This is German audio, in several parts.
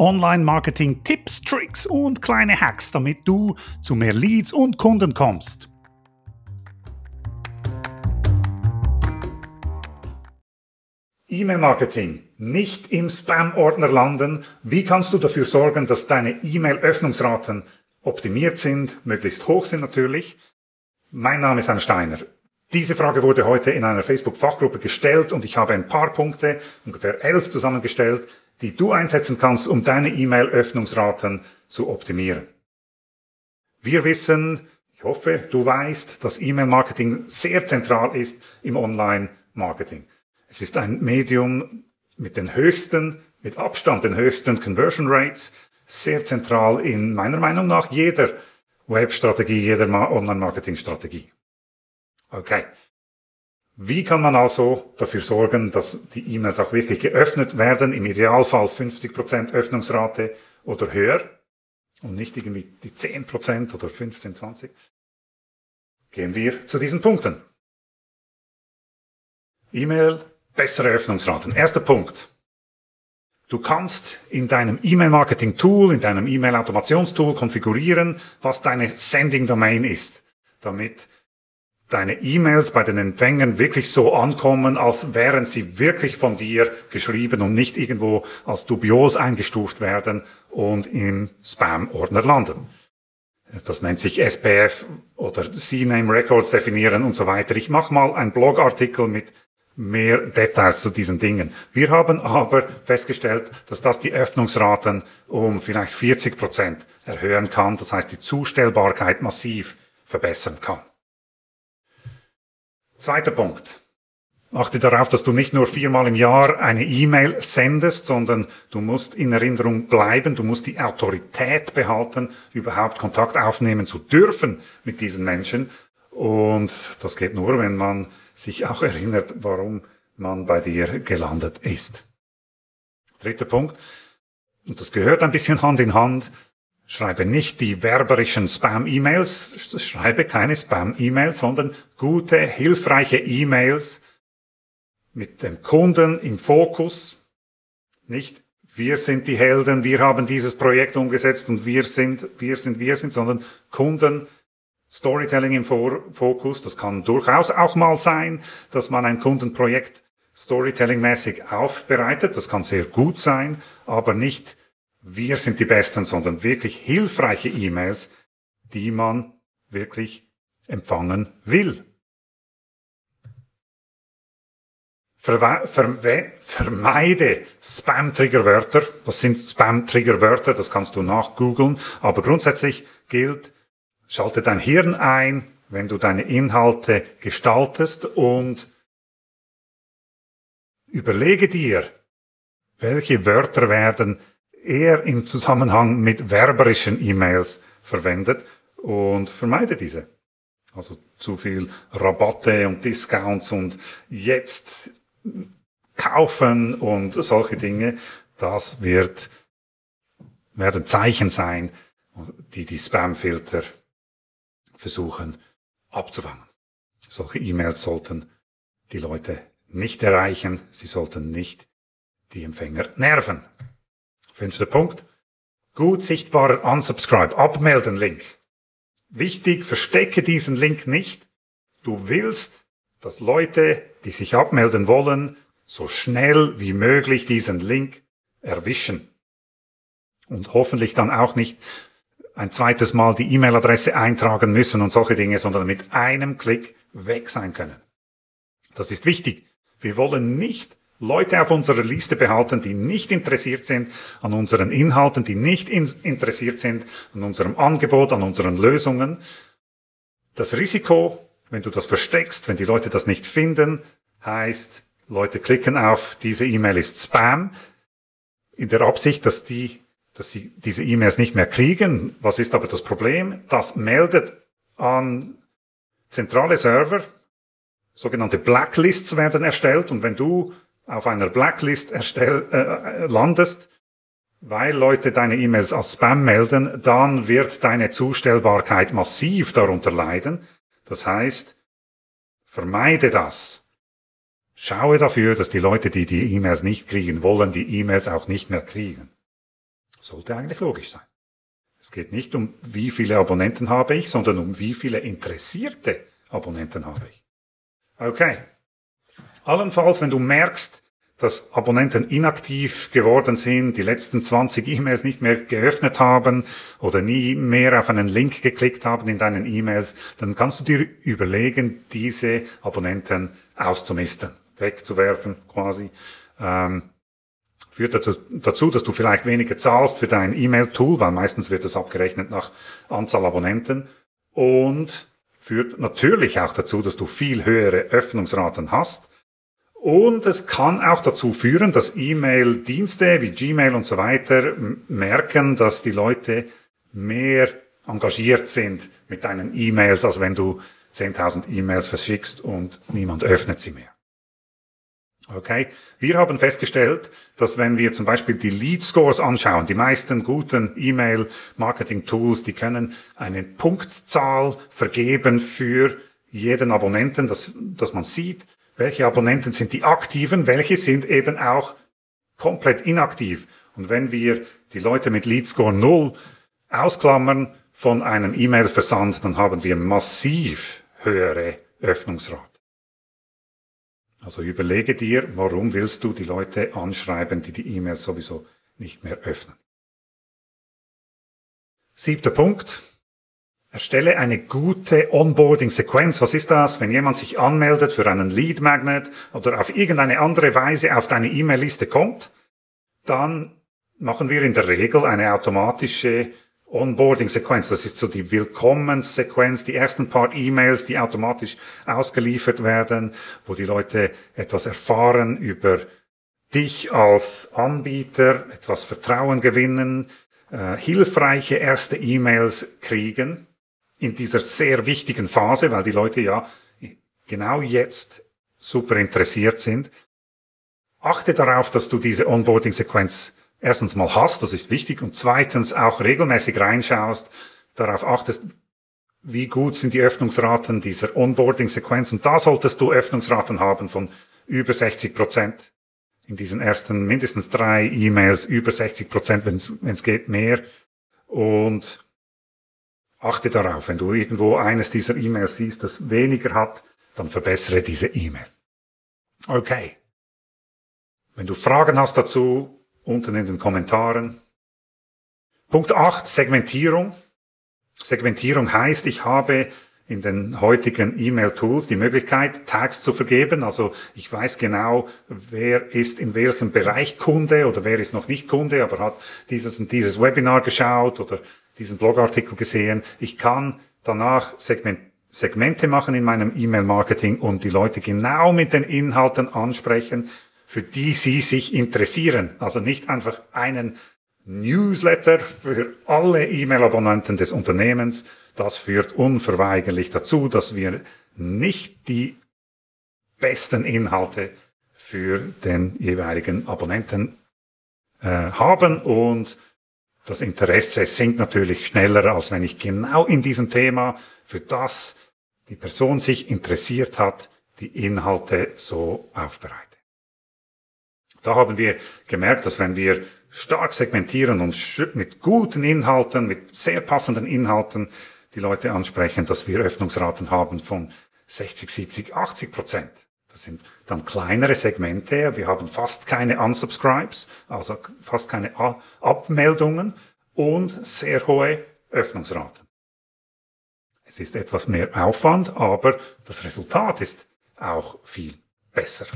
Online-Marketing-Tipps, Tricks und kleine Hacks, damit du zu mehr Leads und Kunden kommst. E-Mail-Marketing. Nicht im Spam-Ordner landen. Wie kannst du dafür sorgen, dass deine E-Mail-Öffnungsraten optimiert sind, möglichst hoch sind natürlich? Mein Name ist Anne Steiner. Diese Frage wurde heute in einer Facebook-Fachgruppe gestellt und ich habe ein paar Punkte, ungefähr elf zusammengestellt, die du einsetzen kannst, um deine E-Mail-Öffnungsraten zu optimieren. Wir wissen, ich hoffe, du weißt, dass E-Mail-Marketing sehr zentral ist im Online-Marketing. Es ist ein Medium mit den höchsten, mit Abstand den höchsten Conversion Rates, sehr zentral in meiner Meinung nach jeder Webstrategie, jeder Online-Marketing-Strategie. Okay. Wie kann man also dafür sorgen, dass die E-Mails auch wirklich geöffnet werden? Im Idealfall 50% Öffnungsrate oder höher und nicht irgendwie die 10% oder 15, 20. Gehen wir zu diesen Punkten. E-Mail, bessere Öffnungsraten. Erster Punkt. Du kannst in deinem E-Mail-Marketing-Tool, in deinem E-Mail-Automationstool konfigurieren, was deine Sending-Domain ist, damit deine E-Mails bei den Empfängern wirklich so ankommen, als wären sie wirklich von dir geschrieben und nicht irgendwo als dubios eingestuft werden und im Spam-Ordner landen. Das nennt sich SPF oder CNAME Records definieren und so weiter. Ich mache mal einen Blogartikel mit mehr Details zu diesen Dingen. Wir haben aber festgestellt, dass das die Öffnungsraten um vielleicht 40 Prozent erhöhen kann. Das heißt, die Zustellbarkeit massiv verbessern kann. Zweiter Punkt. Achte darauf, dass du nicht nur viermal im Jahr eine E-Mail sendest, sondern du musst in Erinnerung bleiben, du musst die Autorität behalten, überhaupt Kontakt aufnehmen zu dürfen mit diesen Menschen. Und das geht nur, wenn man sich auch erinnert, warum man bei dir gelandet ist. Dritter Punkt. Und das gehört ein bisschen Hand in Hand. Schreibe nicht die werberischen Spam-E-Mails, schreibe keine Spam-E-Mails, sondern gute, hilfreiche E-Mails mit dem Kunden im Fokus. Nicht wir sind die Helden, wir haben dieses Projekt umgesetzt und wir sind, wir sind, wir sind, sondern Kunden, Storytelling im Fokus. Das kann durchaus auch mal sein, dass man ein Kundenprojekt Storytelling-mäßig aufbereitet. Das kann sehr gut sein, aber nicht wir sind die Besten, sondern wirklich hilfreiche E-Mails, die man wirklich empfangen will. Vermeide Spam-Triggerwörter. Was sind Spam-Triggerwörter? Das kannst du nachgoogeln. Aber grundsätzlich gilt, schalte dein Hirn ein, wenn du deine Inhalte gestaltest und überlege dir, welche Wörter werden eher im Zusammenhang mit werberischen E-Mails verwendet und vermeide diese. Also zu viel Rabatte und Discounts und jetzt kaufen und solche Dinge, das wird, werden Zeichen sein, die die Spamfilter versuchen abzufangen. Solche E-Mails sollten die Leute nicht erreichen, sie sollten nicht die Empfänger nerven. Fünfter Punkt. Gut sichtbarer Unsubscribe, abmelden Link. Wichtig, verstecke diesen Link nicht. Du willst, dass Leute, die sich abmelden wollen, so schnell wie möglich diesen Link erwischen. Und hoffentlich dann auch nicht ein zweites Mal die E-Mail-Adresse eintragen müssen und solche Dinge, sondern mit einem Klick weg sein können. Das ist wichtig. Wir wollen nicht Leute auf unserer Liste behalten, die nicht interessiert sind an unseren Inhalten, die nicht interessiert sind an unserem Angebot, an unseren Lösungen. Das Risiko, wenn du das versteckst, wenn die Leute das nicht finden, heißt, Leute klicken auf, diese E-Mail ist Spam, in der Absicht, dass die, dass sie diese E-Mails nicht mehr kriegen. Was ist aber das Problem? Das meldet an zentrale Server, sogenannte Blacklists werden erstellt und wenn du auf einer Blacklist erstell, äh, landest, weil Leute deine E-Mails als Spam melden, dann wird deine Zustellbarkeit massiv darunter leiden. Das heißt, vermeide das. Schaue dafür, dass die Leute, die die E-Mails nicht kriegen wollen, die E-Mails auch nicht mehr kriegen. Sollte eigentlich logisch sein. Es geht nicht um, wie viele Abonnenten habe ich, sondern um, wie viele interessierte Abonnenten habe ich. Okay. Allenfalls, wenn du merkst, dass Abonnenten inaktiv geworden sind, die letzten 20 E-Mails nicht mehr geöffnet haben oder nie mehr auf einen Link geklickt haben in deinen E-Mails, dann kannst du dir überlegen, diese Abonnenten auszumisten, wegzuwerfen quasi. Ähm, führt dazu, dass du vielleicht weniger zahlst für dein E-Mail-Tool, weil meistens wird es abgerechnet nach Anzahl Abonnenten und führt natürlich auch dazu, dass du viel höhere Öffnungsraten hast und es kann auch dazu führen, dass E-Mail-Dienste wie Gmail und so weiter merken, dass die Leute mehr engagiert sind mit deinen E-Mails, als wenn du 10.000 E-Mails verschickst und niemand öffnet sie mehr. Okay, wir haben festgestellt, dass wenn wir zum Beispiel die Lead Scores anschauen, die meisten guten E-Mail-Marketing-Tools, die können eine Punktzahl vergeben für jeden Abonnenten, dass, dass man sieht, welche Abonnenten sind die aktiven, welche sind eben auch komplett inaktiv. Und wenn wir die Leute mit Lead Score 0 ausklammern von einem E-Mail-Versand, dann haben wir massiv höhere Öffnungsrate. Also überlege dir, warum willst du die Leute anschreiben, die die E-Mails sowieso nicht mehr öffnen. Siebter Punkt. Erstelle eine gute Onboarding-Sequenz. Was ist das? Wenn jemand sich anmeldet für einen Lead Magnet oder auf irgendeine andere Weise auf deine E-Mail-Liste kommt, dann machen wir in der Regel eine automatische Onboarding-Sequenz. Das ist so die Willkommenssequenz, die ersten paar E-Mails, die automatisch ausgeliefert werden, wo die Leute etwas erfahren über dich als Anbieter, etwas Vertrauen gewinnen, äh, hilfreiche erste E-Mails kriegen in dieser sehr wichtigen Phase, weil die Leute ja genau jetzt super interessiert sind. Achte darauf, dass du diese Onboarding-Sequenz erstens mal hast, das ist wichtig, und zweitens auch regelmäßig reinschaust, darauf achtest, wie gut sind die Öffnungsraten dieser Onboarding-Sequenz. Und da solltest du Öffnungsraten haben von über 60 Prozent. In diesen ersten mindestens drei E-Mails über 60 Prozent, wenn es geht, mehr. Und Achte darauf, wenn du irgendwo eines dieser E-Mails siehst, das weniger hat, dann verbessere diese E-Mail. Okay. Wenn du Fragen hast dazu, unten in den Kommentaren. Punkt 8, Segmentierung. Segmentierung heißt, ich habe in den heutigen E-Mail-Tools die Möglichkeit, Tags zu vergeben. Also ich weiß genau, wer ist in welchem Bereich Kunde oder wer ist noch nicht Kunde, aber hat dieses und dieses Webinar geschaut oder diesen Blogartikel gesehen. Ich kann danach Segment, Segmente machen in meinem E-Mail-Marketing und die Leute genau mit den Inhalten ansprechen, für die sie sich interessieren. Also nicht einfach einen Newsletter für alle E-Mail-Abonnenten des Unternehmens, das führt unverweigerlich dazu, dass wir nicht die besten Inhalte für den jeweiligen Abonnenten äh, haben und das Interesse sinkt natürlich schneller, als wenn ich genau in diesem Thema, für das die Person sich interessiert hat, die Inhalte so aufbereite. Da haben wir gemerkt, dass wenn wir stark segmentieren und mit guten Inhalten, mit sehr passenden Inhalten die Leute ansprechen, dass wir Öffnungsraten haben von 60, 70, 80 Prozent. Das sind dann kleinere Segmente. Wir haben fast keine Unsubscribes, also fast keine Abmeldungen und sehr hohe Öffnungsraten. Es ist etwas mehr Aufwand, aber das Resultat ist auch viel besser.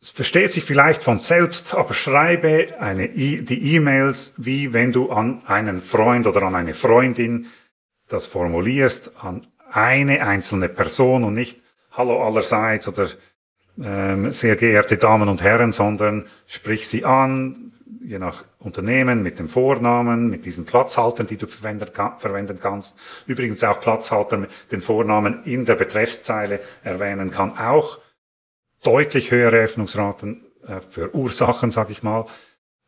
Es versteht sich vielleicht von selbst, aber schreibe eine e die E-Mails, wie wenn du an einen Freund oder an eine Freundin das formulierst, an eine einzelne Person und nicht Hallo allerseits oder ähm, sehr geehrte Damen und Herren, sondern sprich sie an, je nach Unternehmen, mit dem Vornamen, mit diesen Platzhaltern, die du verwenden, kannst. Übrigens auch Platzhalter mit den Vornamen in der Betreffszeile erwähnen kann auch deutlich höhere Öffnungsraten äh, verursachen, sage ich mal.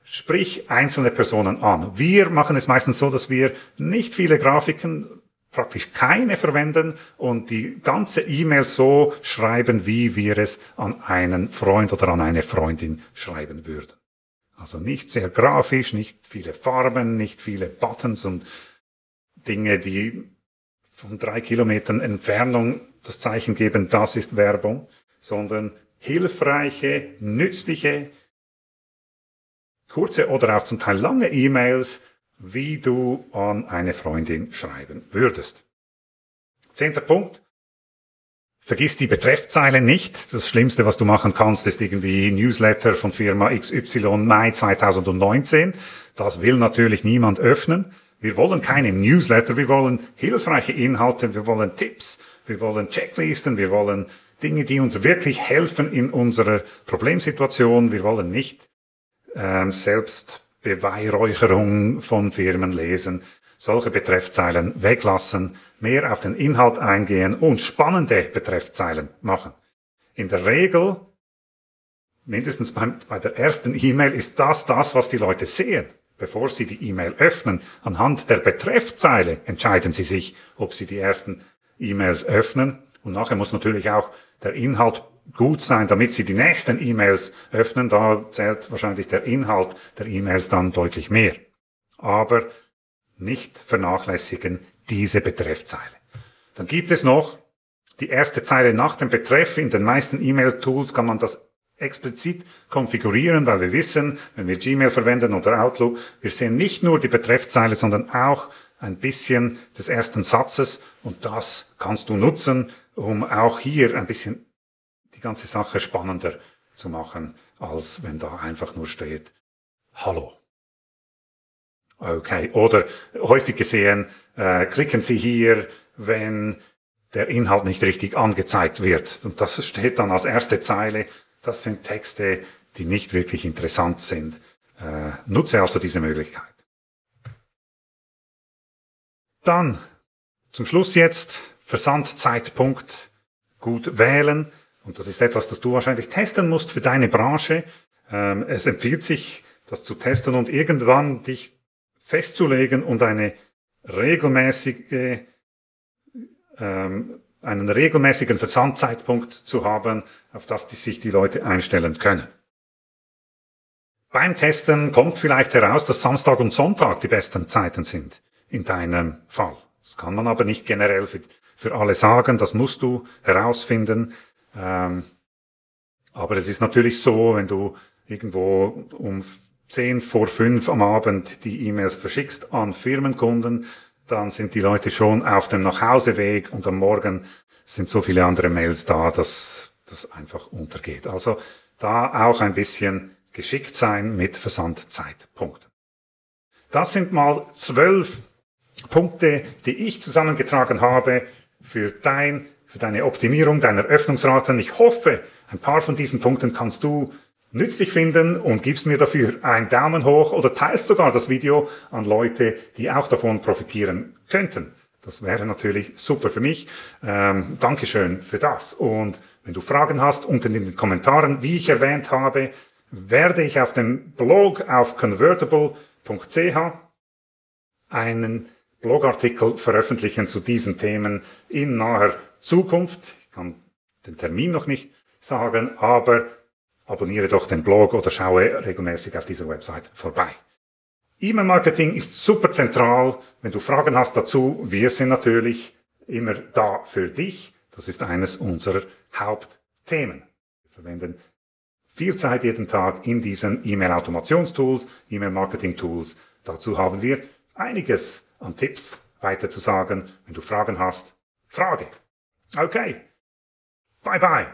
Sprich einzelne Personen an. Wir machen es meistens so, dass wir nicht viele Grafiken praktisch keine verwenden und die ganze E-Mail so schreiben, wie wir es an einen Freund oder an eine Freundin schreiben würden. Also nicht sehr grafisch, nicht viele Farben, nicht viele Buttons und Dinge, die von drei Kilometern Entfernung das Zeichen geben, das ist Werbung, sondern hilfreiche, nützliche, kurze oder auch zum Teil lange E-Mails, wie du an eine Freundin schreiben würdest. Zehnter Punkt. Vergiss die Betreffzeile nicht. Das Schlimmste, was du machen kannst, ist irgendwie Newsletter von Firma XY Mai 2019. Das will natürlich niemand öffnen. Wir wollen keine Newsletter, wir wollen hilfreiche Inhalte, wir wollen Tipps, wir wollen Checklisten, wir wollen Dinge, die uns wirklich helfen in unserer Problemsituation. Wir wollen nicht ähm, selbst Beweihräucherung von Firmen lesen, solche Betreffzeilen weglassen, mehr auf den Inhalt eingehen und spannende Betreffzeilen machen. In der Regel, mindestens bei, bei der ersten E-Mail, ist das das, was die Leute sehen. Bevor sie die E-Mail öffnen, anhand der Betreffzeile entscheiden sie sich, ob sie die ersten E-Mails öffnen. Und nachher muss natürlich auch der Inhalt gut sein, damit Sie die nächsten E-Mails öffnen. Da zählt wahrscheinlich der Inhalt der E-Mails dann deutlich mehr. Aber nicht vernachlässigen diese Betreffzeile. Dann gibt es noch die erste Zeile nach dem Betreff. In den meisten E-Mail-Tools kann man das explizit konfigurieren, weil wir wissen, wenn wir Gmail verwenden oder Outlook, wir sehen nicht nur die Betreffzeile, sondern auch ein bisschen des ersten Satzes und das kannst du nutzen, um auch hier ein bisschen ganze Sache spannender zu machen, als wenn da einfach nur steht, Hallo. Okay, oder häufig gesehen, äh, klicken Sie hier, wenn der Inhalt nicht richtig angezeigt wird. Und das steht dann als erste Zeile. Das sind Texte, die nicht wirklich interessant sind. Äh, nutze also diese Möglichkeit. Dann zum Schluss jetzt Versandzeitpunkt gut wählen. Und das ist etwas, das du wahrscheinlich testen musst für deine Branche. Ähm, es empfiehlt sich, das zu testen und irgendwann dich festzulegen und eine regelmäßige, ähm, einen regelmäßigen Versandzeitpunkt zu haben, auf das die sich die Leute einstellen können. Beim Testen kommt vielleicht heraus, dass Samstag und Sonntag die besten Zeiten sind in deinem Fall. Das kann man aber nicht generell für, für alle sagen, das musst du herausfinden. Ähm, aber es ist natürlich so, wenn du irgendwo um 10 vor 5 am Abend die E-Mails verschickst an Firmenkunden, dann sind die Leute schon auf dem Nachhauseweg und am Morgen sind so viele andere Mails da, dass das einfach untergeht. Also da auch ein bisschen geschickt sein mit Versandzeitpunkten. Das sind mal zwölf Punkte, die ich zusammengetragen habe für dein für deine Optimierung deiner Öffnungsraten. Ich hoffe, ein paar von diesen Punkten kannst du nützlich finden und gibst mir dafür einen Daumen hoch oder teilst sogar das Video an Leute, die auch davon profitieren könnten. Das wäre natürlich super für mich. Ähm, Dankeschön für das. Und wenn du Fragen hast, unten in den Kommentaren, wie ich erwähnt habe, werde ich auf dem Blog auf convertible.ch einen Blogartikel veröffentlichen zu diesen Themen in naher Zukunft. Ich kann den Termin noch nicht sagen, aber abonniere doch den Blog oder schaue regelmäßig auf dieser Website vorbei. E-Mail-Marketing ist super zentral. Wenn du Fragen hast dazu, wir sind natürlich immer da für dich. Das ist eines unserer Hauptthemen. Wir verwenden viel Zeit jeden Tag in diesen E-Mail-Automationstools, E-Mail-Marketing-Tools. Dazu haben wir einiges an Tipps weiter zu sagen. Wenn du Fragen hast, frage. Okay. Bye bye.